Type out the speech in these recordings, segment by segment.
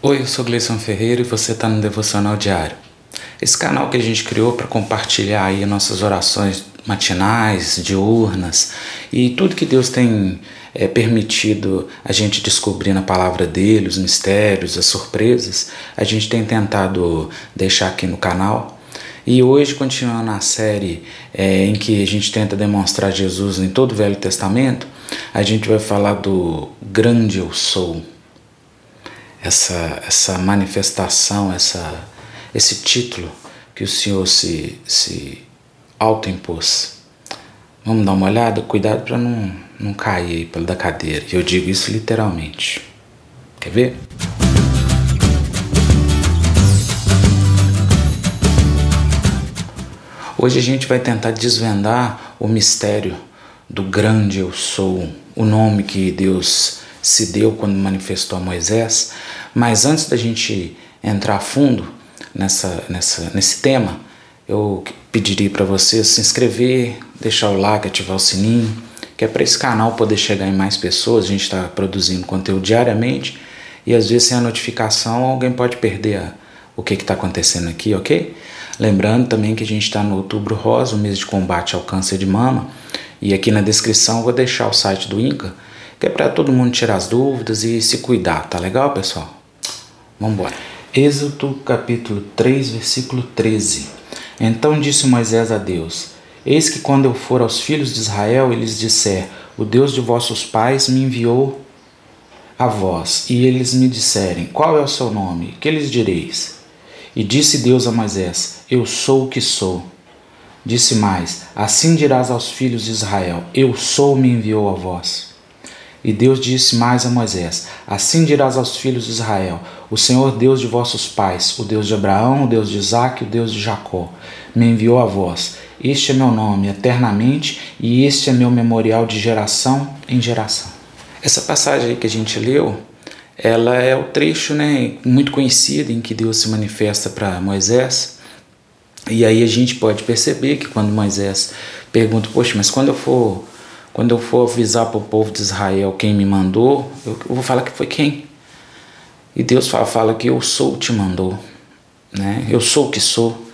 Oi, eu sou Gleison Ferreira e você está no Devocional Diário. Esse canal que a gente criou para compartilhar aí nossas orações matinais, diurnas e tudo que Deus tem é, permitido a gente descobrir na palavra dele, os mistérios, as surpresas, a gente tem tentado deixar aqui no canal. E hoje, continuando a série é, em que a gente tenta demonstrar Jesus em todo o Velho Testamento, a gente vai falar do grande eu sou essa, essa manifestação, essa, esse título que o Senhor se, se autoimpôs. Vamos dar uma olhada? Cuidado para não, não cair aí pela da cadeira. Eu digo isso literalmente. Quer ver? Hoje a gente vai tentar desvendar o mistério do grande eu sou, o nome que Deus se deu quando manifestou a Moisés. Mas antes da gente entrar a fundo nessa, nessa, nesse tema, eu pediria para você se inscrever, deixar o like, ativar o sininho, que é para esse canal poder chegar em mais pessoas. A gente está produzindo conteúdo diariamente e às vezes sem a notificação alguém pode perder a, o que está acontecendo aqui, ok? Lembrando também que a gente está no Outubro Rosa, o mês de combate ao câncer de mama, e aqui na descrição eu vou deixar o site do INCA que é para todo mundo tirar as dúvidas e se cuidar, tá legal, pessoal? Vamos embora. Êxodo capítulo 3, versículo 13. Então disse Moisés a Deus: Eis que quando eu for aos filhos de Israel e lhes disser: O Deus de vossos pais me enviou a vós, e eles me disserem: Qual é o seu nome? Que lhes direis? E disse Deus a Moisés: Eu sou o que sou. Disse mais: Assim dirás aos filhos de Israel: Eu sou me enviou a vós. E Deus disse mais a Moisés: Assim dirás aos filhos de Israel: O Senhor Deus de vossos pais, o Deus de Abraão, o Deus de Isaque, o Deus de Jacó, me enviou a vós. Este é meu nome eternamente, e este é meu memorial de geração em geração. Essa passagem que a gente leu, ela é o trecho né, muito conhecido em que Deus se manifesta para Moisés. E aí a gente pode perceber que quando Moisés pergunta, poxa, mas quando eu for quando eu for avisar para o povo de Israel quem me mandou, eu, vou falar que foi quem. E Deus fala, fala que eu sou te mandou. Né? Eu sou o que sou.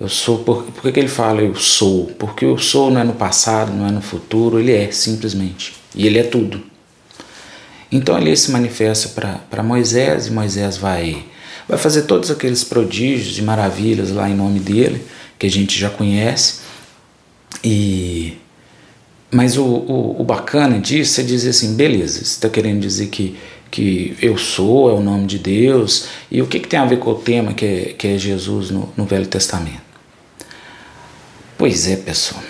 Eu sou. Por, por que ele fala eu sou? Porque eu sou não é no passado, não é no futuro, ele é simplesmente. E ele é tudo. Então ele se manifesta para Moisés e Moisés vai, vai fazer todos aqueles prodígios e maravilhas lá em nome dele, que a gente já conhece. E mas o, o, o bacana disso é dizer assim, beleza, você está querendo dizer que, que eu sou, é o nome de Deus, e o que, que tem a ver com o tema que é, que é Jesus no, no Velho Testamento? Pois é, pessoal.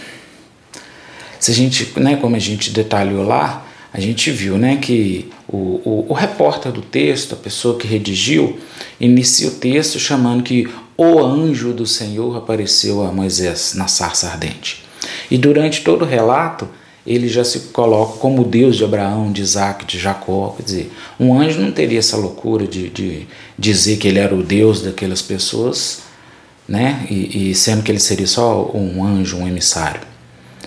Se a gente, né, como a gente detalhou lá, a gente viu né, que o, o, o repórter do texto, a pessoa que redigiu, inicia o texto chamando que o anjo do Senhor apareceu a Moisés na sarça ardente. E durante todo o relato, ele já se coloca como Deus de Abraão, de Isaac, de Jacó. Quer dizer, um anjo não teria essa loucura de, de dizer que ele era o Deus daquelas pessoas, né? E, e, sendo que ele seria só um anjo, um emissário.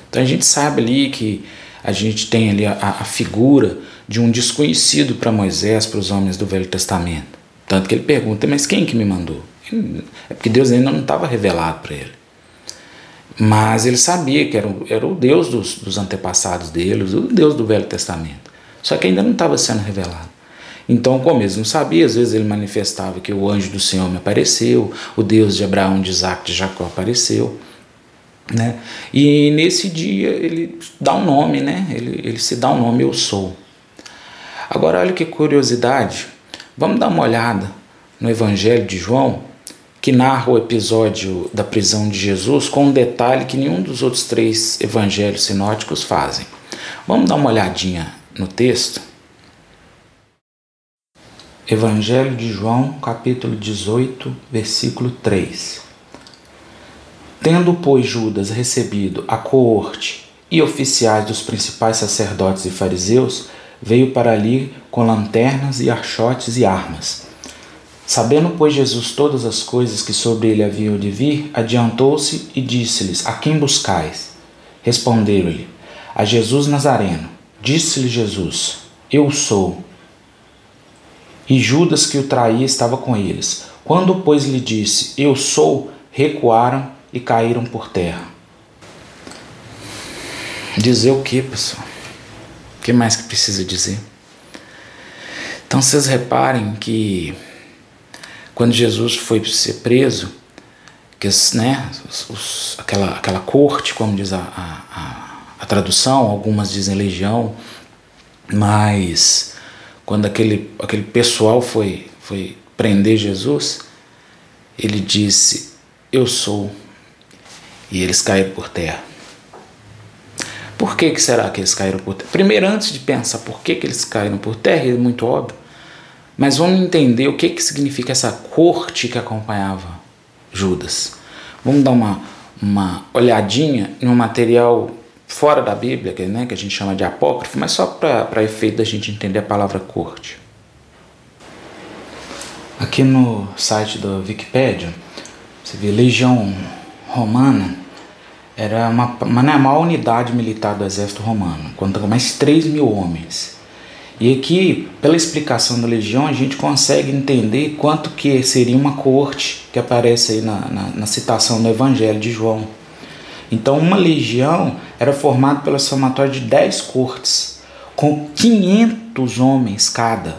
Então a gente sabe ali que a gente tem ali a, a figura de um desconhecido para Moisés, para os homens do Velho Testamento. Tanto que ele pergunta, mas quem que me mandou? É porque Deus ainda não estava revelado para ele. Mas ele sabia que era, era o Deus dos, dos antepassados deles, o Deus do Velho Testamento. Só que ainda não estava sendo revelado. Então, como eles não sabiam, às vezes ele manifestava que o anjo do Senhor me apareceu, o Deus de Abraão, de Isaac, de Jacó apareceu. Né? E nesse dia ele dá um nome, né? ele, ele se dá um nome, eu sou. Agora, olha que curiosidade, vamos dar uma olhada no Evangelho de João, que narra o episódio da prisão de Jesus com um detalhe que nenhum dos outros três evangelhos sinóticos fazem. Vamos dar uma olhadinha no texto? Evangelho de João, capítulo 18, versículo 3. Tendo, pois, Judas recebido a coorte e oficiais dos principais sacerdotes e fariseus, veio para ali com lanternas e archotes e armas. Sabendo, pois, Jesus todas as coisas que sobre ele haviam de vir, adiantou-se e disse-lhes: A quem buscais? Responderam-lhe: A Jesus Nazareno. Disse-lhe Jesus: Eu sou. e Judas que o traía estava com eles. Quando, pois, lhe disse: Eu sou, recuaram e caíram por terra. Dizer o que, pessoal? O que mais que precisa dizer? Então vocês reparem que quando Jesus foi ser preso, que né, os, os, aquela, aquela corte, como diz a, a, a, tradução, algumas dizem legião, mas quando aquele, aquele pessoal foi, foi prender Jesus, ele disse: Eu sou. E eles caíram por terra. Por que, que será que eles caíram por terra? Primeiro, antes de pensar por que, que eles caíram por terra, é muito óbvio, mas vamos entender o que, que significa essa corte que acompanhava Judas. Vamos dar uma, uma olhadinha no material fora da Bíblia, que, né, que a gente chama de apócrifo, mas só para efeito da gente entender a palavra corte. Aqui no site da Wikipedia, você vê Legião Romana era uma, uma, né, uma unidade militar do exército romano, contando mais 3 mil homens. E aqui, pela explicação da legião, a gente consegue entender quanto que seria uma corte que aparece aí na, na, na citação do Evangelho de João. Então, uma legião era formada pelo somatório de 10 cortes, com 500 homens cada,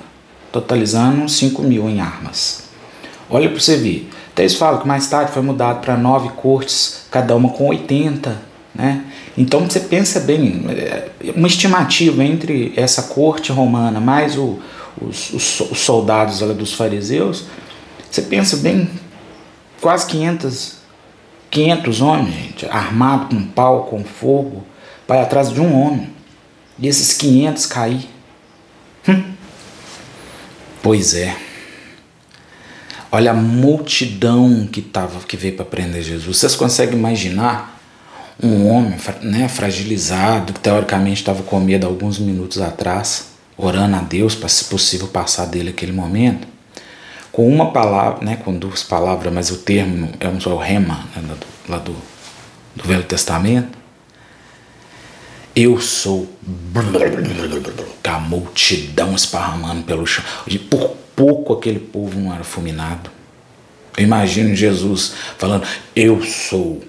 totalizando 5 mil em armas. Olha para você ver. Até eles falam que mais tarde foi mudado para nove cortes, cada uma com 80 né? Então você pensa bem, é, uma estimativa entre essa corte romana mais o, os, os, os, soldados dos fariseus, você pensa bem, quase 500, 500 homens, gente, armado com pau, com fogo, vai atrás de um homem. E esses 500 cair. Hum. Pois é. Olha a multidão que tava, que veio para prender Jesus. Vocês conseguem imaginar um homem né, fragilizado, que teoricamente estava com medo alguns minutos atrás, orando a Deus para, se possível, passar dele aquele momento, com uma palavra, né, com duas palavras, mas o termo é um só o rema, né, lá do, do Velho Testamento. Eu sou a multidão esparramando pelo chão. Por pouco aquele povo não era fulminado. Eu imagino Jesus falando: Eu sou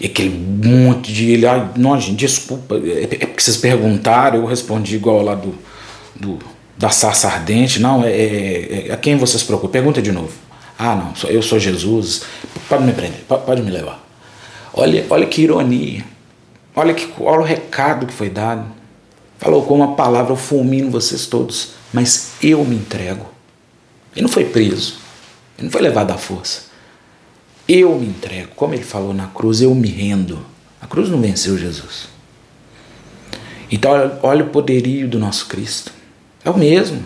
e aquele monte de ele, ai, não, gente, desculpa, é, é porque vocês perguntaram, eu respondi igual lá do, do da sarça ardente, não, é, é, é a quem vocês procuram? Pergunta de novo. Ah, não, eu sou Jesus, pode me prender, pode me levar. Olha, olha que ironia, olha, que, olha o recado que foi dado. Falou com uma palavra, eu fulmino vocês todos, mas eu me entrego. Ele não foi preso, ele não foi levado à força. Eu me entrego, como ele falou na cruz, eu me rendo. A cruz não venceu Jesus. Então, olha o poderio do nosso Cristo. É o mesmo.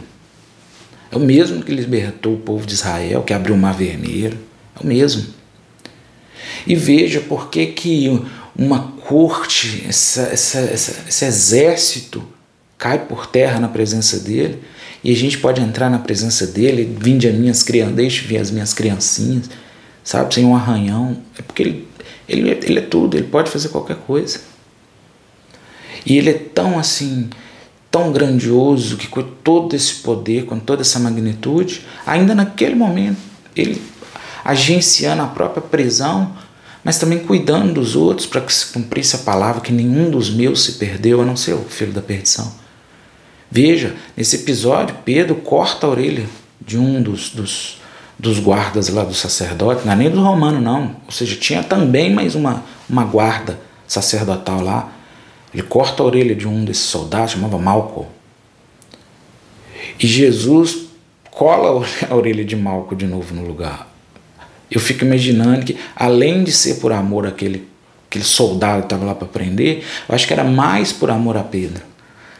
É o mesmo que libertou o povo de Israel, que abriu o mar vermelho. É o mesmo. E veja por que, uma corte, essa, essa, essa, esse exército cai por terra na presença dele e a gente pode entrar na presença dele, vinde as minhas crianças, deixe vir as minhas criancinhas sabe, sem um arranhão. É porque ele, ele, ele é tudo, ele pode fazer qualquer coisa. E ele é tão assim, tão grandioso que com todo esse poder, com toda essa magnitude, ainda naquele momento, ele agenciando a própria prisão, mas também cuidando dos outros para que se cumprisse a palavra que nenhum dos meus se perdeu, a não ser o filho da perdição. Veja, nesse episódio, Pedro corta a orelha de um dos, dos, dos guardas lá do sacerdote, não é nem do romano não, ou seja, tinha também mais uma, uma guarda sacerdotal lá. Ele corta a orelha de um desses soldados, chamava Malco. E Jesus cola a orelha de Malco de novo no lugar. Eu fico imaginando que, além de ser por amor àquele, aquele soldado que estava lá para prender, eu acho que era mais por amor a Pedro.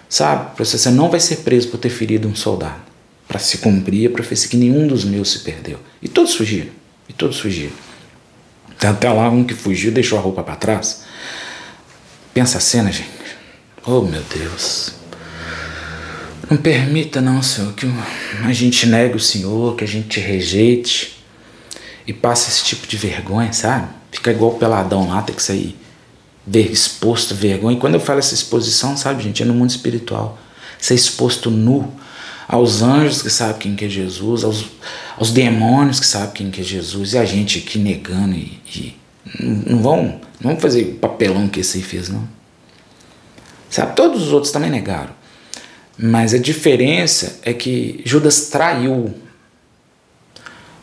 Sabe? Você não vai ser preso por ter ferido um soldado para se cumprir a profecia que nenhum dos meus se perdeu. E todos fugiram. E todos fugiram. Até lá um que fugiu deixou a roupa para trás. Pensa a cena, gente. Oh, meu Deus. Não permita, não, Senhor, que a gente negue o Senhor, que a gente te rejeite e passe esse tipo de vergonha, sabe? Fica igual o peladão lá, tem que sair exposto, vergonha. E quando eu falo essa exposição, sabe, gente, é no mundo espiritual. Ser exposto nu aos anjos que sabem quem que é Jesus, aos, aos demônios que sabem quem que é Jesus, e a gente aqui negando e, e não vão, não vão fazer o papelão que esse aí fez, não. Sabe, todos os outros também negaram. Mas a diferença é que Judas traiu.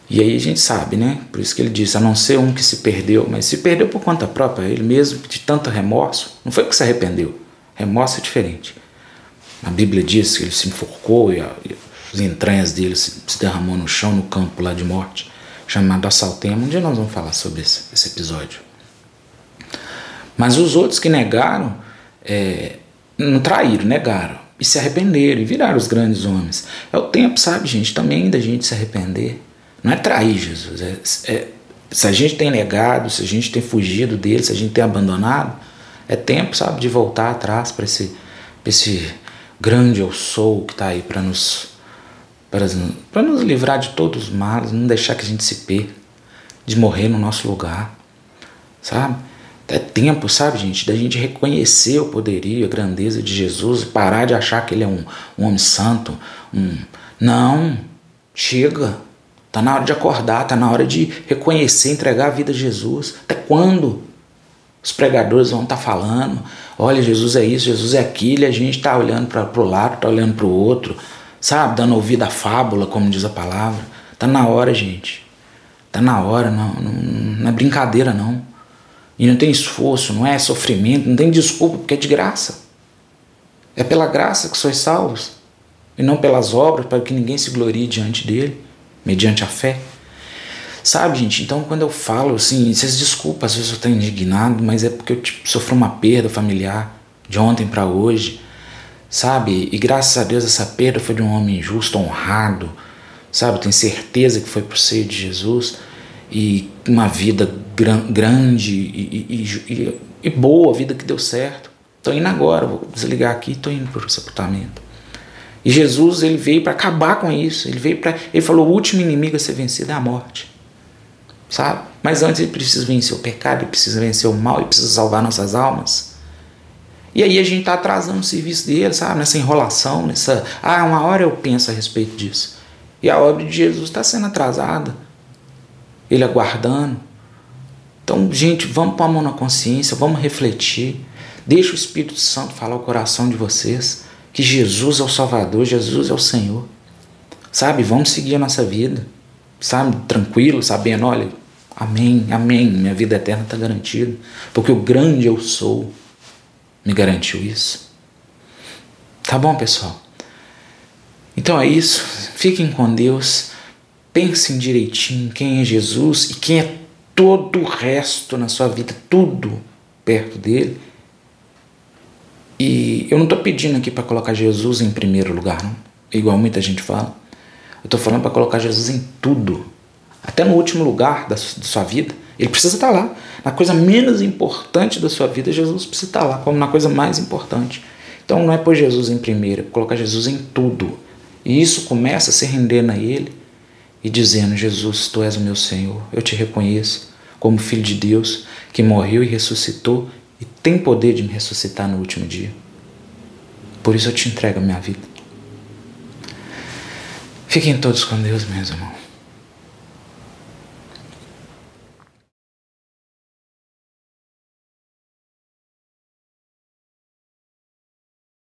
E aí a gente sabe, né? Por isso que ele disse, a não ser um que se perdeu, mas se perdeu por conta própria, ele mesmo, de tanto remorso, não foi que se arrependeu. Remorso é diferente. A Bíblia diz que ele se enforcou e, a, e as entranhas dele se, se, derramou no chão, no campo lá de morte, chamado Assaltema. Um dia nós vamos falar sobre esse, esse episódio. Mas os outros que negaram, é, não traíram, negaram. E se arrependeram e viraram os grandes homens. É o tempo, sabe, gente, também da gente se arrepender. Não é trair Jesus. É, é, se a gente tem negado, se a gente tem fugido dele, se a gente tem abandonado, é tempo, sabe, de voltar atrás para esse, esse grande eu sou que está aí para nos, para nos livrar de todos os males, não deixar que a gente se perca, de morrer no nosso lugar, sabe? É tempo, sabe, gente, da gente reconhecer o poderio, a grandeza de Jesus, parar de achar que ele é um, um homem santo. Um... Não, chega. Tá na hora de acordar, tá na hora de reconhecer, entregar a vida a Jesus. Até quando? Os pregadores vão estar tá falando: olha, Jesus é isso, Jesus é aquilo, e a gente está olhando para o lado, está olhando para o outro, sabe? Dando ouvido à fábula, como diz a palavra. Tá na hora, gente. Tá na hora, não, não, não é brincadeira, não. E não tem esforço, não é sofrimento, não tem desculpa, porque é de graça. É pela graça que sois salvos, e não pelas obras, para que ninguém se glorie diante dele, mediante a fé. Sabe, gente? Então, quando eu falo assim, vocês desculpam, às vezes eu estou indignado, mas é porque eu tipo, sofri uma perda familiar de ontem para hoje, sabe? E graças a Deus essa perda foi de um homem justo, honrado, sabe? Tenho certeza que foi por ser de Jesus e uma vida gran, grande e, e, e, e, boa, vida que deu certo. Estou indo agora, vou desligar aqui, estou indo para o sepultamento. E Jesus ele veio para acabar com isso. Ele veio para, ele falou, o último inimigo a ser vencido é a morte, sabe? Mas antes ele precisa vencer o pecado, ele precisa vencer o mal, ele precisa salvar nossas almas. E aí a gente está atrasando o serviço dele, sabe? Nessa enrolação, nessa. Ah, uma hora eu penso a respeito disso. E a obra de Jesus está sendo atrasada ele aguardando. Então, gente, vamos pôr a mão na consciência, vamos refletir. Deixa o Espírito Santo falar o coração de vocês que Jesus é o Salvador, Jesus é o Senhor. Sabe? Vamos seguir a nossa vida. Sabe? Tranquilo, sabendo, olha, amém, amém, minha vida eterna está garantida. Porque o grande eu sou me garantiu isso. Tá bom, pessoal? Então é isso. Fiquem com Deus. Pensem direitinho quem é Jesus e quem é todo o resto na sua vida, tudo perto dele. E eu não estou pedindo aqui para colocar Jesus em primeiro lugar, não, igual muita gente fala. Eu estou falando para colocar Jesus em tudo, até no último lugar da, sua vida. Ele precisa estar lá. Na coisa menos importante da sua vida, Jesus precisa estar lá, como na coisa mais importante. Então não é pôr Jesus em primeiro, é colocar Jesus em tudo. E isso começa a se render a Ele e dizendo: Jesus, tu és o meu Senhor, eu te reconheço como Filho de Deus que morreu e ressuscitou e tem poder de me ressuscitar no último dia. Por isso eu te entrego a minha vida. Fiquem todos com Deus, meus irmãos.